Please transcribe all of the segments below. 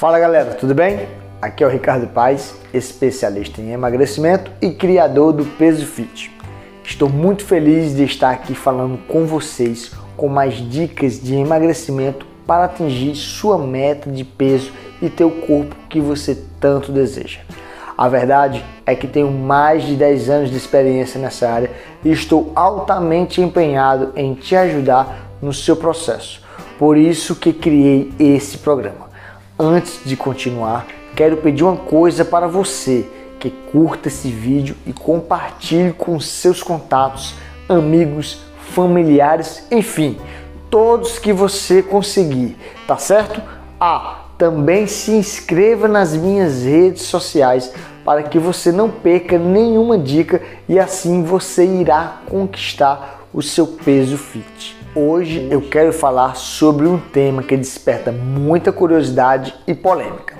Fala galera, tudo bem? Aqui é o Ricardo Paz, especialista em emagrecimento e criador do Peso Fit. Estou muito feliz de estar aqui falando com vocês com mais dicas de emagrecimento para atingir sua meta de peso e ter o corpo que você tanto deseja. A verdade é que tenho mais de 10 anos de experiência nessa área e estou altamente empenhado em te ajudar no seu processo. Por isso que criei esse programa. Antes de continuar, quero pedir uma coisa para você que curta esse vídeo e compartilhe com seus contatos, amigos, familiares, enfim, todos que você conseguir, tá certo? Ah, também se inscreva nas minhas redes sociais para que você não perca nenhuma dica e assim você irá conquistar o seu peso fit. Hoje eu quero falar sobre um tema que desperta muita curiosidade e polêmica.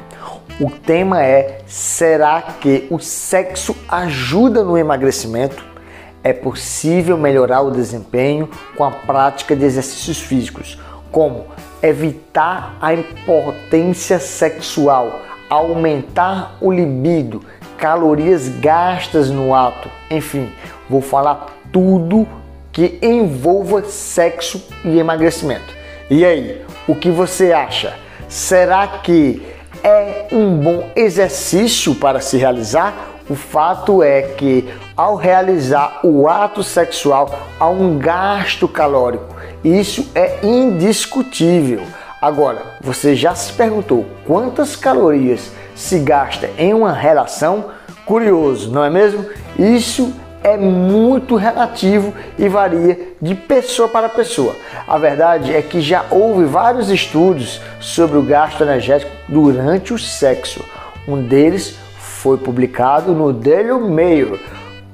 O tema é: será que o sexo ajuda no emagrecimento? É possível melhorar o desempenho com a prática de exercícios físicos, como evitar a impotência sexual, aumentar o libido, calorias gastas no ato, enfim, vou falar tudo que envolva sexo e emagrecimento. E aí, o que você acha? Será que é um bom exercício para se realizar? O fato é que ao realizar o ato sexual há um gasto calórico. Isso é indiscutível. Agora, você já se perguntou quantas calorias se gasta em uma relação? Curioso, não é mesmo? Isso é muito relativo e varia de pessoa para pessoa. A verdade é que já houve vários estudos sobre o gasto energético durante o sexo. Um deles foi publicado no Daily Mail,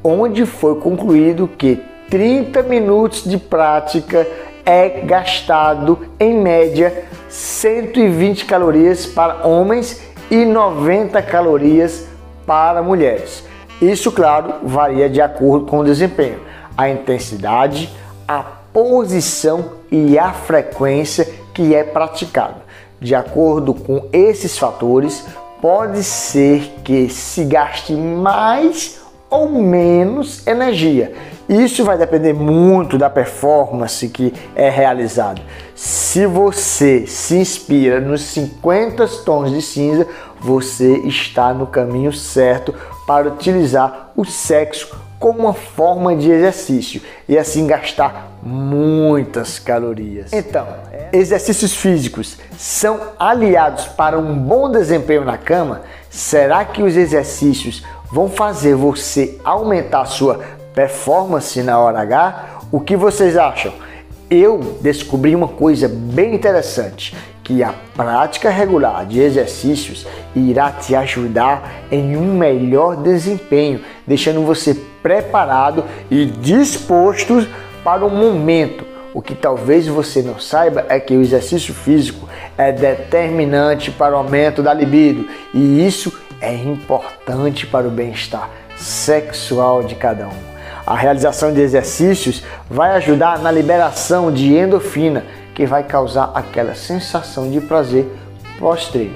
onde foi concluído que 30 minutos de prática é gastado em média 120 calorias para homens e 90 calorias para mulheres. Isso, claro, varia de acordo com o desempenho, a intensidade, a posição e a frequência que é praticado. De acordo com esses fatores, pode ser que se gaste mais ou menos energia. Isso vai depender muito da performance que é realizada. Se você se inspira nos 50 tons de cinza, você está no caminho certo para utilizar o sexo como uma forma de exercício e assim gastar muitas calorias. Então, exercícios físicos são aliados para um bom desempenho na cama? Será que os exercícios vão fazer você aumentar sua performance na hora H? O que vocês acham? Eu descobri uma coisa bem interessante que a prática regular de exercícios irá te ajudar em um melhor desempenho, deixando você preparado e disposto para o momento. O que talvez você não saiba é que o exercício físico é determinante para o aumento da libido e isso é importante para o bem-estar sexual de cada um. A realização de exercícios vai ajudar na liberação de endorfina, que vai causar aquela sensação de prazer pós-treino.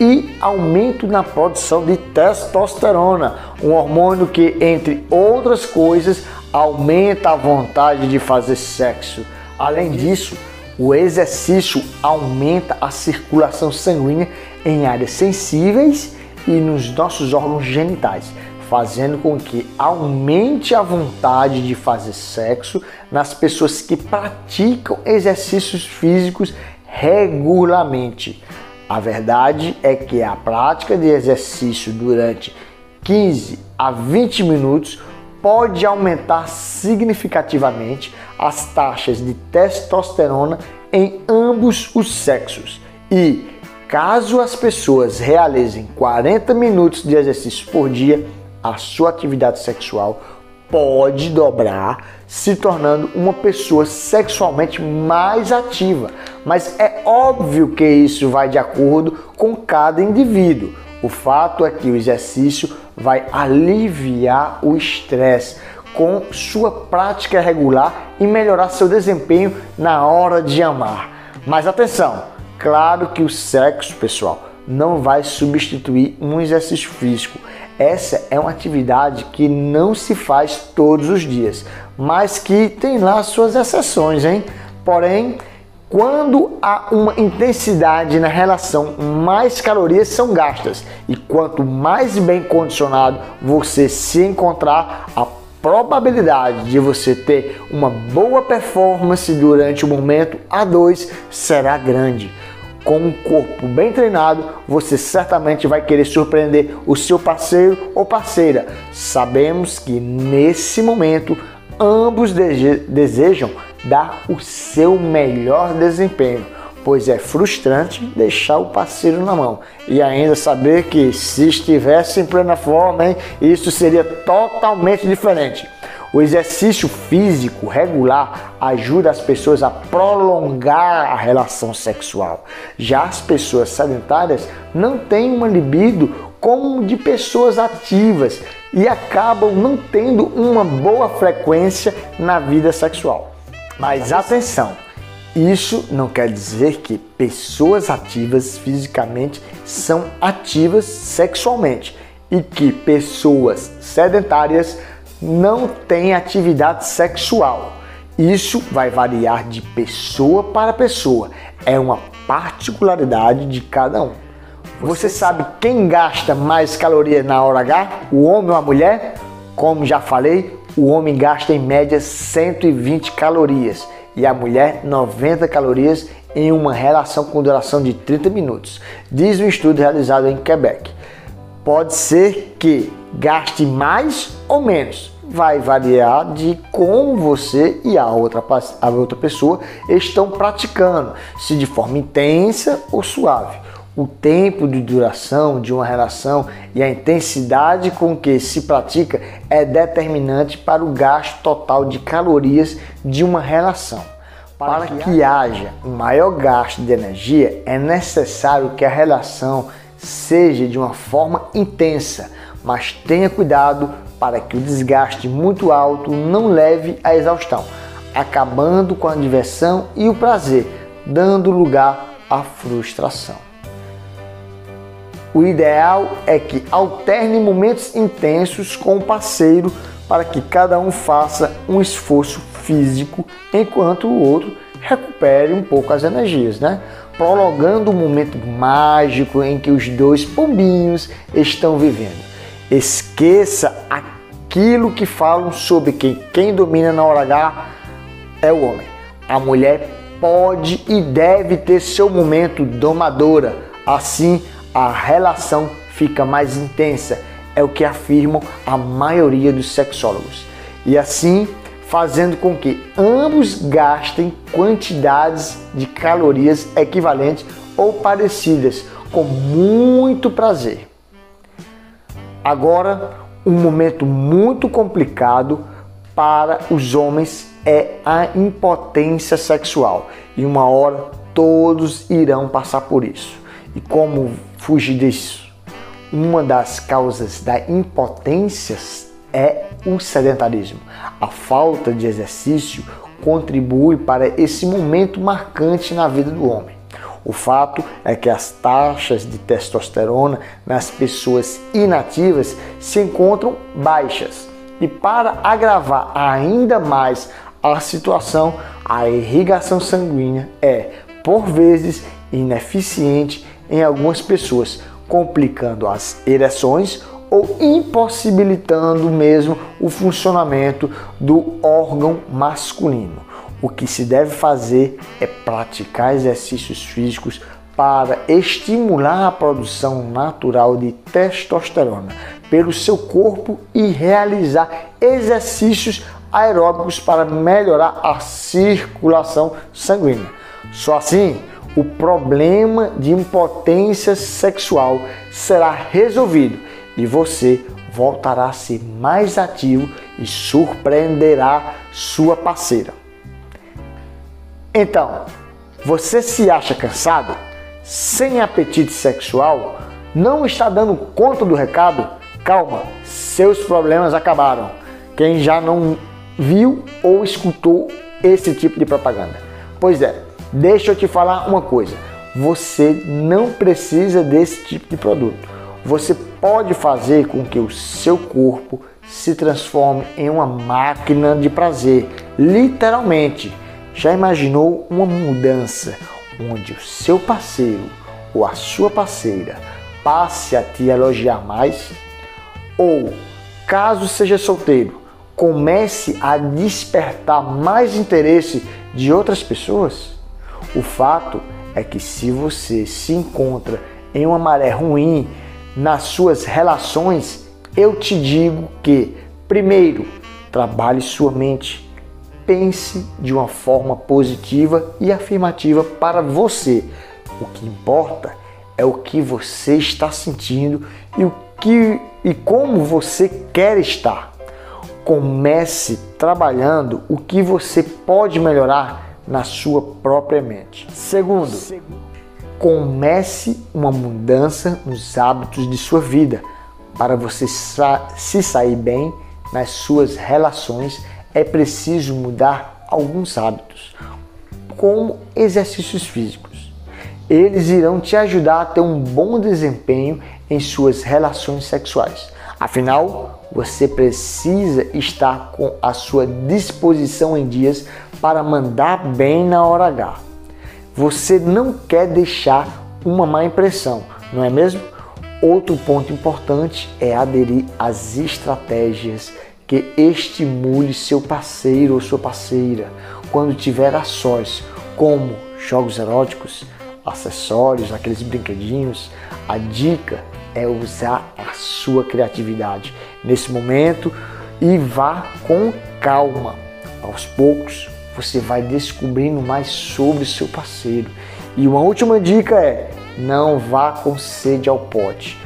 E aumento na produção de testosterona, um hormônio que, entre outras coisas, aumenta a vontade de fazer sexo. Além disso, o exercício aumenta a circulação sanguínea em áreas sensíveis e nos nossos órgãos genitais, fazendo com que aumente a vontade de fazer sexo nas pessoas que praticam exercícios físicos regularmente. A verdade é que a prática de exercício durante 15 a 20 minutos pode aumentar significativamente as taxas de testosterona em ambos os sexos. E caso as pessoas realizem 40 minutos de exercício por dia, a sua atividade sexual pode dobrar, se tornando uma pessoa sexualmente mais ativa. Mas é óbvio que isso vai de acordo com cada indivíduo. O fato é que o exercício vai aliviar o estresse com sua prática regular e melhorar seu desempenho na hora de amar. Mas atenção, claro que o sexo, pessoal, não vai substituir um exercício físico. Essa é uma atividade que não se faz todos os dias, mas que tem lá suas exceções, hein? Porém, quando há uma intensidade na relação, mais calorias são gastas. E quanto mais bem condicionado você se encontrar, a probabilidade de você ter uma boa performance durante o momento A2 será grande. Com um corpo bem treinado, você certamente vai querer surpreender o seu parceiro ou parceira. Sabemos que nesse momento ambos desejam dar o seu melhor desempenho, pois é frustrante deixar o parceiro na mão e ainda saber que se estivesse em plena forma, hein, isso seria totalmente diferente. O exercício físico regular ajuda as pessoas a prolongar a relação sexual. Já as pessoas sedentárias não têm uma libido como de pessoas ativas e acabam não tendo uma boa frequência na vida sexual. Mas atenção, isso não quer dizer que pessoas ativas fisicamente são ativas sexualmente e que pessoas sedentárias não têm atividade sexual. Isso vai variar de pessoa para pessoa, é uma particularidade de cada um. Você sabe quem gasta mais calorias na hora H? O homem ou a mulher? Como já falei, o homem gasta em média 120 calorias e a mulher 90 calorias em uma relação com duração de 30 minutos, diz um estudo realizado em Quebec. Pode ser que gaste mais ou menos, vai variar de como você e a outra, a outra pessoa estão praticando, se de forma intensa ou suave o tempo de duração de uma relação e a intensidade com que se pratica é determinante para o gasto total de calorias de uma relação. Para que haja um maior gasto de energia, é necessário que a relação seja de uma forma intensa, mas tenha cuidado para que o desgaste muito alto não leve à exaustão, acabando com a diversão e o prazer, dando lugar à frustração. O ideal é que alterne momentos intensos com o parceiro para que cada um faça um esforço físico enquanto o outro recupere um pouco as energias, né? Prolongando o momento mágico em que os dois pombinhos estão vivendo. Esqueça aquilo que falam sobre que quem domina na hora H é o homem. A mulher pode e deve ter seu momento domadora. Assim, a relação fica mais intensa, é o que afirmam a maioria dos sexólogos. E assim, fazendo com que ambos gastem quantidades de calorias equivalentes ou parecidas, com muito prazer. Agora, um momento muito complicado para os homens é a impotência sexual. E uma hora todos irão passar por isso. E como fugir disso? Uma das causas da impotência é o sedentarismo. A falta de exercício contribui para esse momento marcante na vida do homem. O fato é que as taxas de testosterona nas pessoas inativas se encontram baixas. E para agravar ainda mais a situação, a irrigação sanguínea é, por vezes, ineficiente em algumas pessoas, complicando as ereções ou impossibilitando mesmo o funcionamento do órgão masculino. O que se deve fazer é praticar exercícios físicos para estimular a produção natural de testosterona pelo seu corpo e realizar exercícios aeróbicos para melhorar a circulação sanguínea. Só assim o problema de impotência sexual será resolvido e você voltará a ser mais ativo e surpreenderá sua parceira. Então, você se acha cansado, sem apetite sexual, não está dando conta do recado? Calma, seus problemas acabaram. Quem já não viu ou escutou esse tipo de propaganda? Pois é, Deixa eu te falar uma coisa. você não precisa desse tipo de produto. Você pode fazer com que o seu corpo se transforme em uma máquina de prazer, literalmente. Já imaginou uma mudança onde o seu parceiro ou a sua parceira passe a te elogiar mais? Ou, caso seja solteiro, comece a despertar mais interesse de outras pessoas? O fato é que se você se encontra em uma maré ruim nas suas relações, eu te digo que, primeiro, trabalhe sua mente, pense de uma forma positiva e afirmativa para você. O que importa é o que você está sentindo e o que e como você quer estar. Comece trabalhando o que você pode melhorar na sua própria mente. Segundo, comece uma mudança nos hábitos de sua vida. Para você sa se sair bem nas suas relações, é preciso mudar alguns hábitos, como exercícios físicos. Eles irão te ajudar a ter um bom desempenho em suas relações sexuais. Afinal, você precisa estar com a sua disposição em dias para mandar bem na hora H. Você não quer deixar uma má impressão, não é mesmo? Outro ponto importante é aderir às estratégias que estimule seu parceiro ou sua parceira quando tiver ações como jogos eróticos, acessórios, aqueles brinquedinhos. A dica é usar a sua criatividade nesse momento e vá com calma. Aos poucos, você vai descobrindo mais sobre seu parceiro. E uma última dica é: não vá com sede ao pote.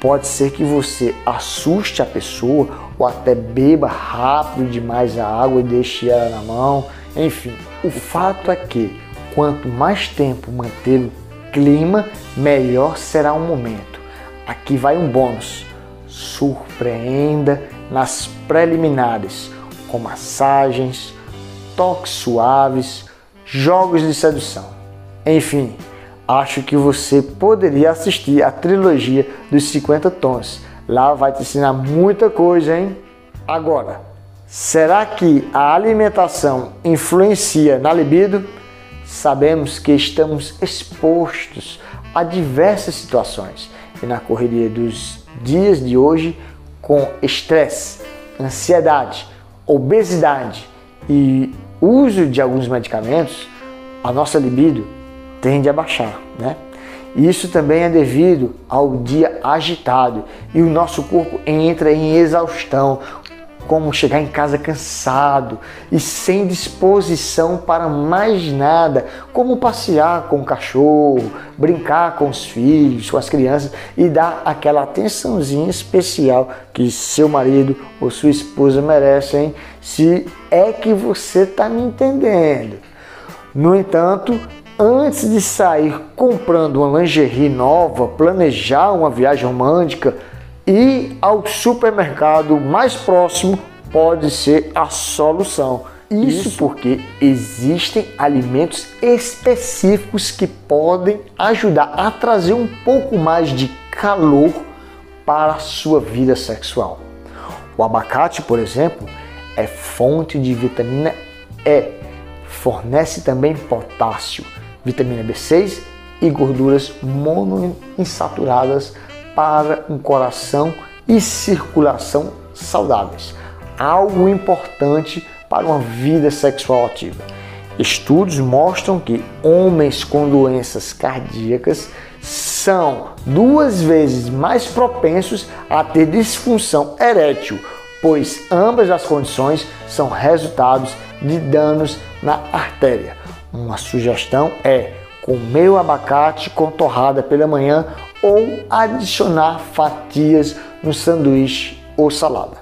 Pode ser que você assuste a pessoa ou até beba rápido demais a água e deixe ela na mão. Enfim, o fato é que quanto mais tempo manter o clima, melhor será o momento. Aqui vai um bônus. Surpreenda nas preliminares com massagens, toques suaves, jogos de sedução. Enfim, acho que você poderia assistir a trilogia dos 50 tons. Lá vai te ensinar muita coisa, hein? Agora, será que a alimentação influencia na libido? Sabemos que estamos expostos a diversas situações e na correria dos dias de hoje, com estresse, ansiedade, obesidade e uso de alguns medicamentos, a nossa libido tende a baixar, né? Isso também é devido ao dia agitado e o nosso corpo entra em exaustão, como chegar em casa cansado e sem disposição para mais nada, como passear com o cachorro, brincar com os filhos, com as crianças e dar aquela atençãozinha especial que seu marido ou sua esposa merecem, se é que você está me entendendo. No entanto, antes de sair comprando uma lingerie nova, planejar uma viagem romântica, ir ao supermercado mais próximo pode ser a solução. Isso, Isso porque existem alimentos específicos que podem ajudar a trazer um pouco mais de calor para a sua vida sexual. O abacate, por exemplo, é fonte de vitamina E, fornece também potássio, vitamina B6 e gorduras monoinsaturadas para um coração e circulação saudáveis, algo importante para uma vida sexual ativa. Estudos mostram que homens com doenças cardíacas são duas vezes mais propensos a ter disfunção erétil, pois ambas as condições são resultados de danos na artéria. Uma sugestão é comer o abacate com torrada pela manhã ou adicionar fatias no sanduíche ou salada.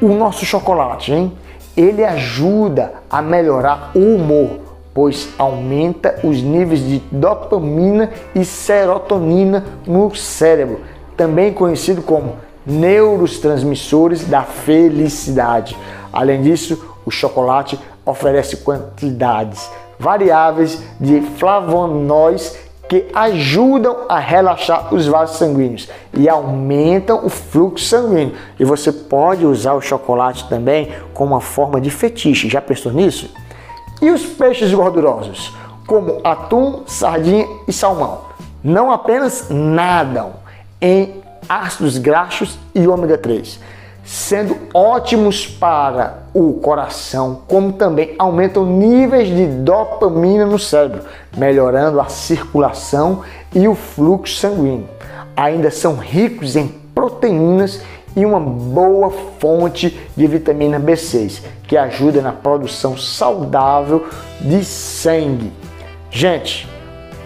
O nosso chocolate, hein? Ele ajuda a melhorar o humor, pois aumenta os níveis de dopamina e serotonina no cérebro, também conhecido como neurotransmissores da felicidade. Além disso, o chocolate oferece quantidades variáveis de flavonoides que ajudam a relaxar os vasos sanguíneos e aumentam o fluxo sanguíneo. E você pode usar o chocolate também como uma forma de fetiche. Já pensou nisso? E os peixes gordurosos, como atum, sardinha e salmão, não apenas nadam em ácidos graxos e ômega 3 sendo ótimos para o coração, como também aumentam níveis de dopamina no cérebro, melhorando a circulação e o fluxo sanguíneo. Ainda são ricos em proteínas e uma boa fonte de vitamina B6, que ajuda na produção saudável de sangue. Gente,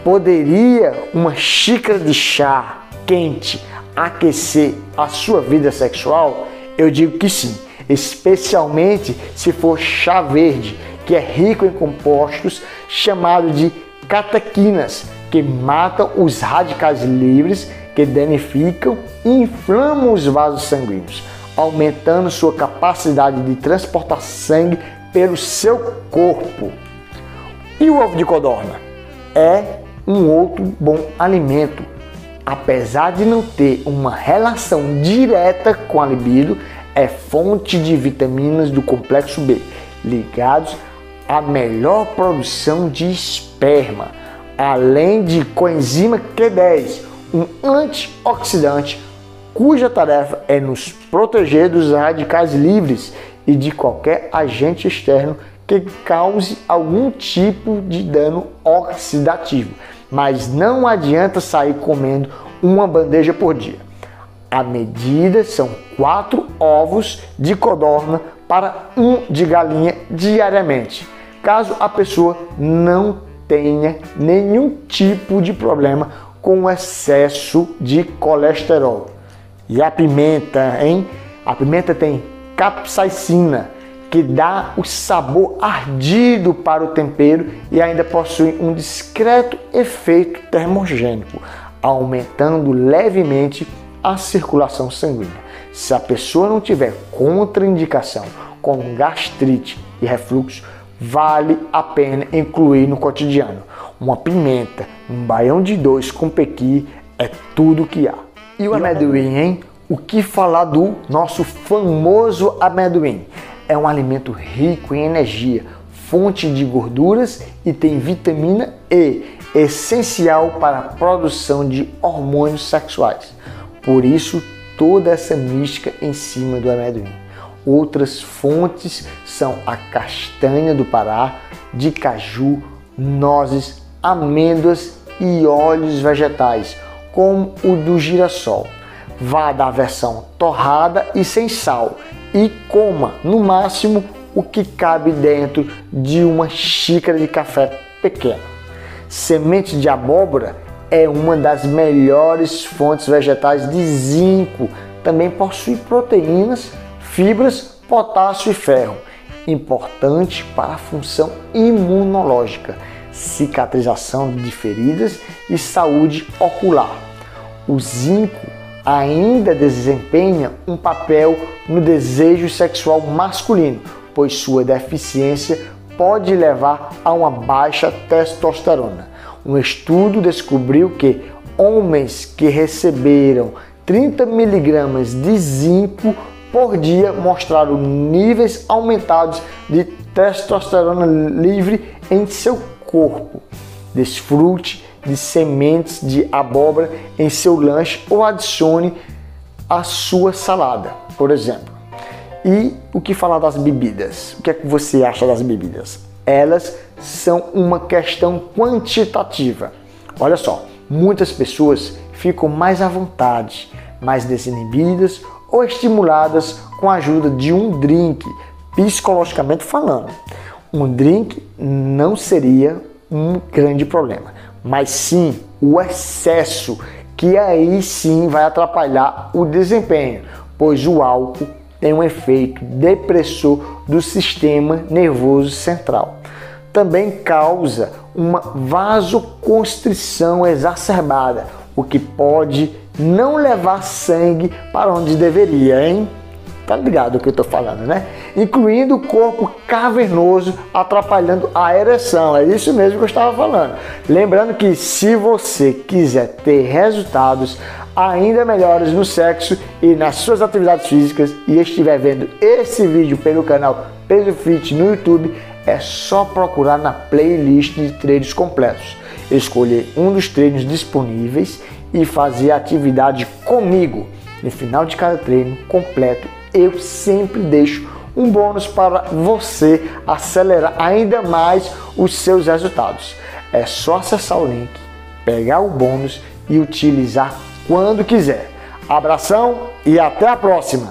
poderia uma xícara de chá quente aquecer a sua vida sexual? Eu digo que sim, especialmente se for chá verde, que é rico em compostos chamados de catequinas, que matam os radicais livres que danificam e inflamam os vasos sanguíneos, aumentando sua capacidade de transportar sangue pelo seu corpo. E o ovo de codorna? É um outro bom alimento apesar de não ter uma relação direta com a libido, é fonte de vitaminas do complexo B, ligados à melhor produção de esperma, além de coenzima Q10, um antioxidante cuja tarefa é nos proteger dos radicais livres e de qualquer agente externo que cause algum tipo de dano oxidativo mas não adianta sair comendo uma bandeja por dia. A medida são quatro ovos de codorna para um de galinha diariamente, caso a pessoa não tenha nenhum tipo de problema com excesso de colesterol. E a pimenta, hein? A pimenta tem capsaicina, que dá o sabor ardido para o tempero e ainda possui um discreto efeito termogênico, aumentando levemente a circulação sanguínea. Se a pessoa não tiver contraindicação como gastrite e refluxo, vale a pena incluir no cotidiano. Uma pimenta, um baião de dois com pequi é tudo que há. E o amendoim, hein? O que falar do nosso famoso amendoim? É um alimento rico em energia, fonte de gorduras e tem vitamina E, essencial para a produção de hormônios sexuais. Por isso, toda essa mística em cima do amendoim. Outras fontes são a castanha do Pará, de caju, nozes, amêndoas e óleos vegetais, como o do girassol. Vá da versão torrada e sem sal e coma no máximo o que cabe dentro de uma xícara de café pequena. Semente de abóbora é uma das melhores fontes vegetais de zinco. Também possui proteínas, fibras, potássio e ferro, importante para a função imunológica, cicatrização de feridas e saúde ocular. O zinco ainda desempenha um papel no desejo sexual masculino, pois sua deficiência pode levar a uma baixa testosterona. Um estudo descobriu que homens que receberam 30 miligramas de zinco por dia mostraram níveis aumentados de testosterona livre em seu corpo. Desfrute de sementes de abóbora em seu lanche ou adicione a sua salada, por exemplo. E o que falar das bebidas? O que é que você acha das bebidas? Elas são uma questão quantitativa. Olha só, muitas pessoas ficam mais à vontade, mais desinibidas ou estimuladas com a ajuda de um drink, psicologicamente falando. Um drink não seria um grande problema mas sim o excesso, que aí sim vai atrapalhar o desempenho, pois o álcool tem um efeito depressor do sistema nervoso central. Também causa uma vasoconstrição exacerbada, o que pode não levar sangue para onde deveria, hein? Tá ligado o que eu tô falando, né? incluindo o corpo cavernoso atrapalhando a ereção. É isso mesmo que eu estava falando. Lembrando que se você quiser ter resultados ainda melhores no sexo e nas suas atividades físicas e estiver vendo esse vídeo pelo canal Peso Fit no YouTube, é só procurar na playlist de treinos completos, escolher um dos treinos disponíveis e fazer a atividade comigo. No final de cada treino completo, eu sempre deixo um bônus para você acelerar ainda mais os seus resultados. É só acessar o link, pegar o bônus e utilizar quando quiser. Abração e até a próxima!